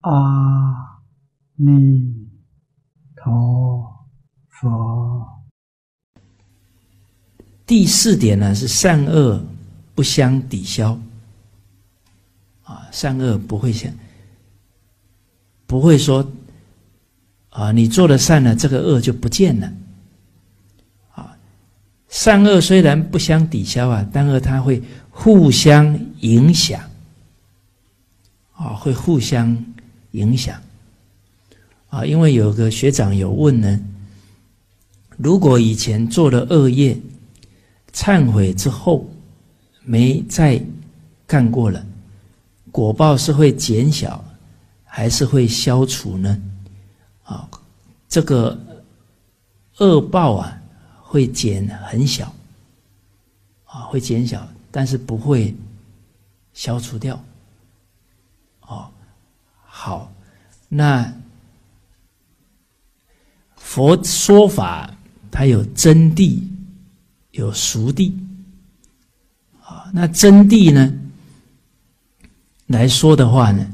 阿弥陀佛。第四点呢是善恶不相抵消，啊，善恶不会相，不会说，啊，你做了善了，这个恶就不见了，啊，善恶虽然不相抵消啊，但是它会互相影响，啊，会互相影响，啊，因为有个学长有问呢，如果以前做了恶业。忏悔之后，没再干过了，果报是会减小，还是会消除呢？啊，这个恶报啊，会减很小，啊，会减小，但是不会消除掉。好，那佛说法，它有真谛。有熟地啊，那真谛呢？来说的话呢，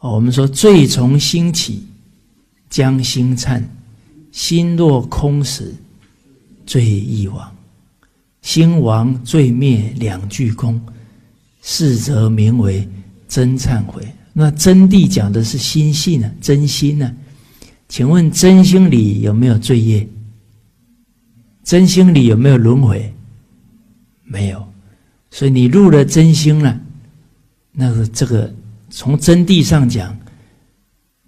我们说罪从心起，将心忏；心若空时，罪亦亡。心亡罪灭两俱空，是则名为真忏悔。那真谛讲的是心性啊？真心呢？请问真心里有没有罪业？真心里有没有轮回？没有，所以你入了真心了，那个这个从真谛上讲，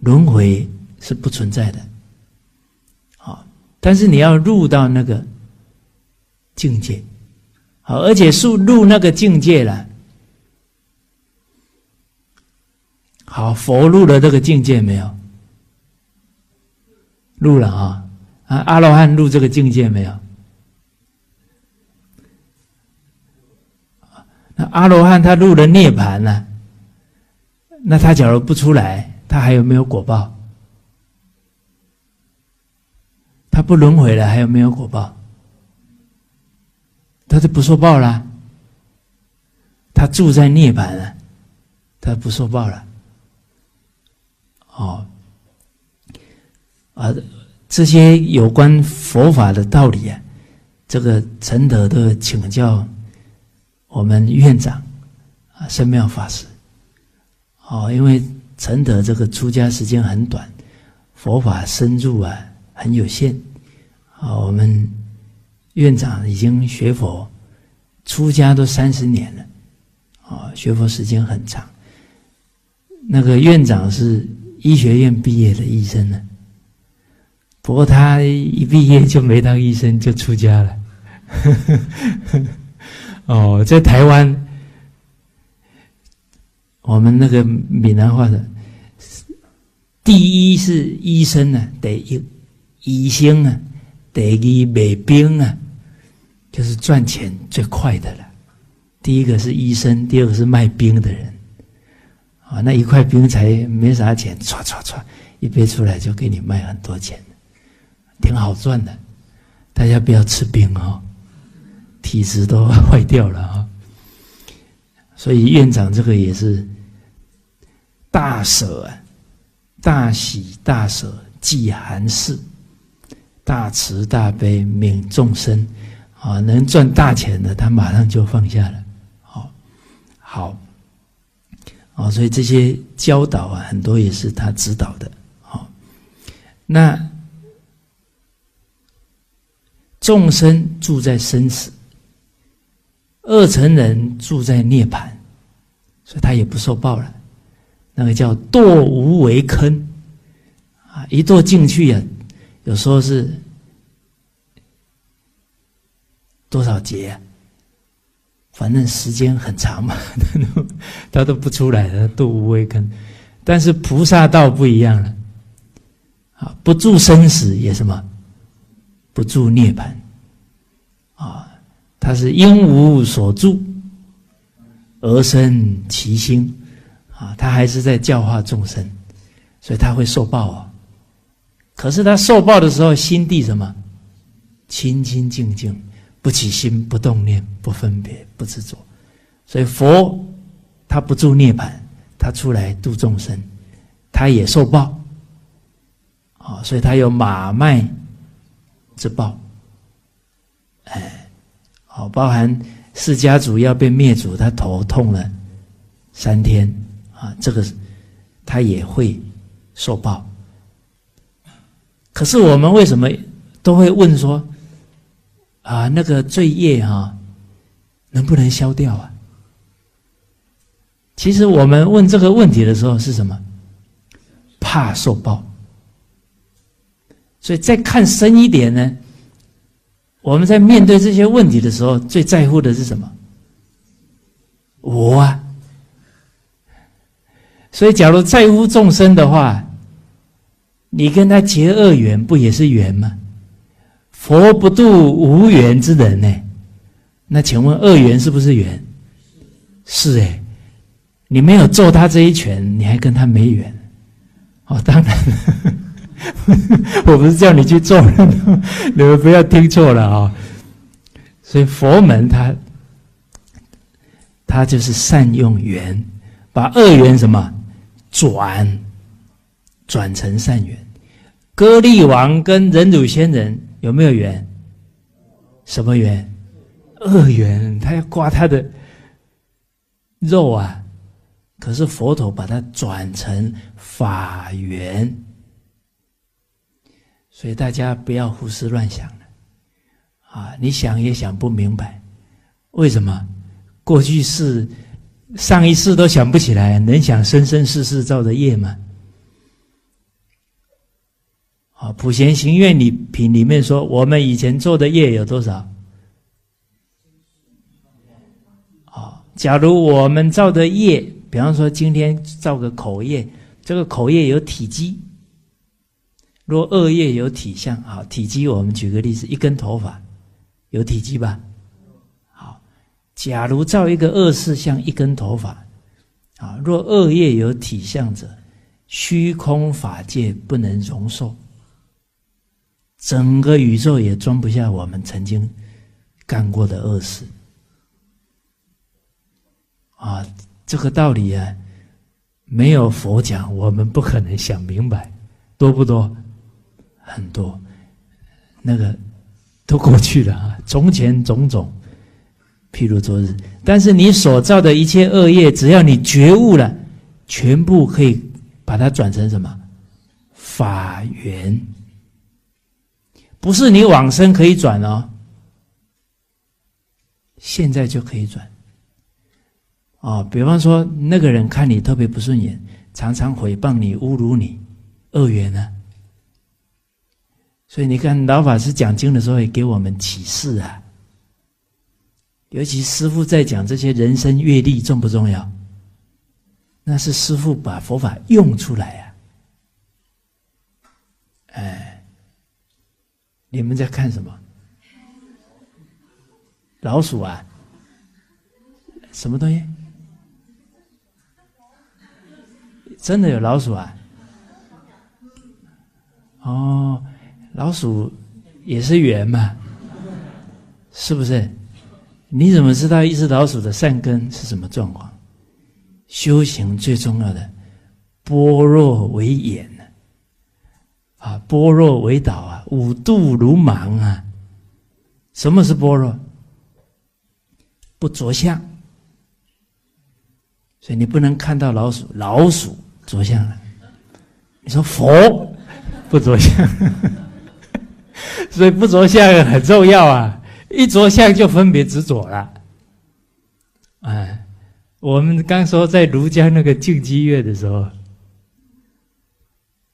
轮回是不存在的。好，但是你要入到那个境界，好，而且是入那个境界了。好，佛入了这个境界没有？入了啊啊！阿罗汉入这个境界没有？那阿罗汉他入了涅盘了，那他假如不出来，他还有没有果报？他不轮回了，还有没有果报？他就不受报了。他住在涅盘了，他不受报了。哦，啊，这些有关佛法的道理啊，这个陈德都请教。我们院长啊，圣妙法师，哦，因为陈德这个出家时间很短，佛法深入啊很有限，啊，我们院长已经学佛出家都三十年了，啊，学佛时间很长。那个院长是医学院毕业的医生呢，不过他一毕业就没当医生，就出家了。哦，在台湾，我们那个闽南话的，第一是医生啊，第一医生啊，第二卖兵啊，就是赚钱最快的了。第一个是医生，第二个是卖冰的人，啊，那一块冰才没啥钱，唰唰唰，一杯出来就给你卖很多钱，挺好赚的。大家不要吃冰哦。体质都 坏掉了啊！所以院长这个也是大舍啊，大喜大舍，济寒士，大慈大悲悯众生啊！能赚大钱的，他马上就放下了。好，好，哦，所以这些教导啊，很多也是他指导的。好，那众生住在生死。二层人住在涅槃，所以他也不受报了。那个叫堕无为坑啊，一堕进去呀，有时候是多少劫啊？反正时间很长嘛，他都不出来的堕无为坑。但是菩萨道不一样了，啊，不住生死也什么，不住涅盘。他是因无所住而生其心啊，他还是在教化众生，所以他会受报啊。可是他受报的时候，心地什么？清清净净，不起心，不动念，不分别，不执着。所以佛他不住涅盘，他出来度众生，他也受报，啊，所以他有马麦之报，哎，好，包含释迦族要被灭族，他头痛了三天，啊，这个他也会受报。可是我们为什么都会问说，啊，那个罪业哈，能不能消掉啊？其实我们问这个问题的时候是什么？怕受报。所以再看深一点呢，我们在面对这些问题的时候，最在乎的是什么？我啊。所以，假如在乎众生的话，你跟他结恶缘，不也是缘吗？佛不度无缘之人呢？那请问恶缘是不是缘？是哎。你没有揍他这一拳，你还跟他没缘？哦，当然，我不是叫你去揍人，你们不要听错了啊！所以佛门他，他就是善用缘，把恶缘什么转转成善缘。歌利王跟忍辱仙人有没有缘？什么缘？恶缘，他要刮他的肉啊！可是佛陀把它转成法缘，所以大家不要胡思乱想了，啊，你想也想不明白，为什么过去世、上一世都想不起来，能想生生世世造的业吗？啊，《普贤行愿里品》里面说，我们以前做的业有多少？啊，假如我们造的业。比方说，今天造个口业，这个口业有体积。若恶业有体相，好体积，我们举个例子，一根头发有体积吧？好，假如造一个恶事像一根头发，啊，若恶业有体相者，虚空法界不能容受，整个宇宙也装不下我们曾经干过的恶事，啊。这个道理啊，没有佛讲，我们不可能想明白，多不多？很多，那个都过去了啊。从前种种，譬如昨日。但是你所造的一切恶业，只要你觉悟了，全部可以把它转成什么？法缘，不是你往生可以转哦，现在就可以转。啊，比方说那个人看你特别不顺眼，常常诽谤你、侮辱你，恶缘呢。所以你看老法师讲经的时候也给我们启示啊。尤其师父在讲这些人生阅历重不重要？那是师父把佛法用出来啊。哎，你们在看什么？老鼠啊？什么东西？真的有老鼠啊？哦，老鼠也是缘嘛，是不是？你怎么知道一只老鼠的善根是什么状况？修行最重要的，般若为眼？啊，般若为导啊，五度如盲啊。什么是般若？不着相，所以你不能看到老鼠，老鼠。着相了，你说佛不着相，所以不着相很重要啊！一着相就分别执着了。哎，我们刚说在庐江那个净基院的时候，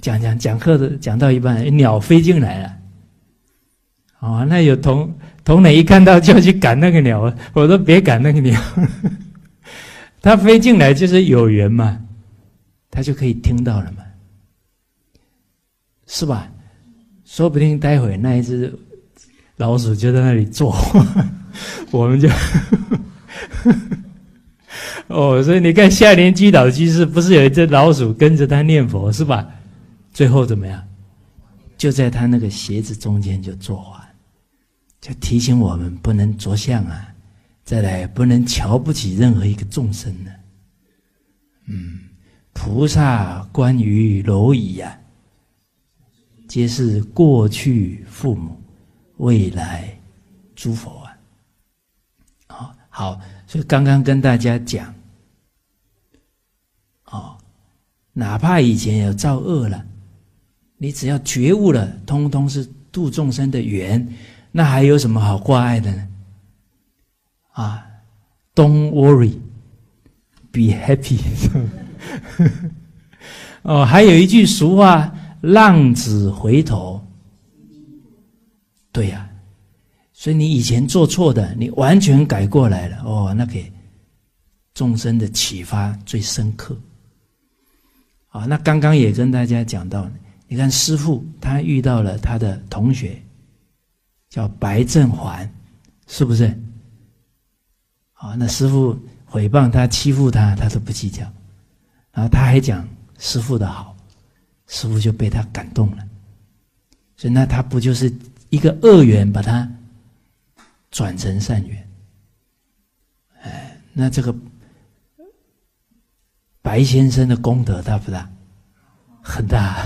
讲讲讲课的讲到一半，鸟飞进来了。哦，那有同同磊一看到就要去赶那个鸟，我说别赶那个鸟，它飞进来就是有缘嘛。他就可以听到了嘛，是吧？说不定待会那一只老鼠就在那里坐，我们就 哦，所以你看下联击倒居士不是有一只老鼠跟着他念佛是吧？最后怎么样？就在他那个鞋子中间就坐完，就提醒我们不能着相啊，再来不能瞧不起任何一个众生呢，嗯。菩萨关于蝼蚁呀，皆是过去父母，未来诸佛啊。好，好，所以刚刚跟大家讲，哦，哪怕以前有造恶了，你只要觉悟了，通通是度众生的缘，那还有什么好挂碍的呢？啊，Don't worry。Be happy。哦，还有一句俗话：“浪子回头。”对呀，所以你以前做错的，你完全改过来了。哦，那给众生的启发最深刻。啊，那刚刚也跟大家讲到，你看师傅他遇到了他的同学，叫白正环，是不是？啊，那师傅。诽谤他、欺负他，他都不计较，然后他还讲师傅的好，师傅就被他感动了，所以那他不就是一个恶缘，把他转成善缘？哎，那这个白先生的功德大不大？很大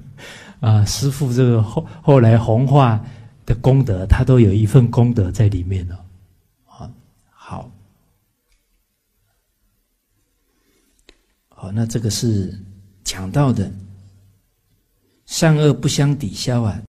啊！师傅这个后后来弘化的功德，他都有一份功德在里面了。好，那这个是讲到的善恶不相抵消啊，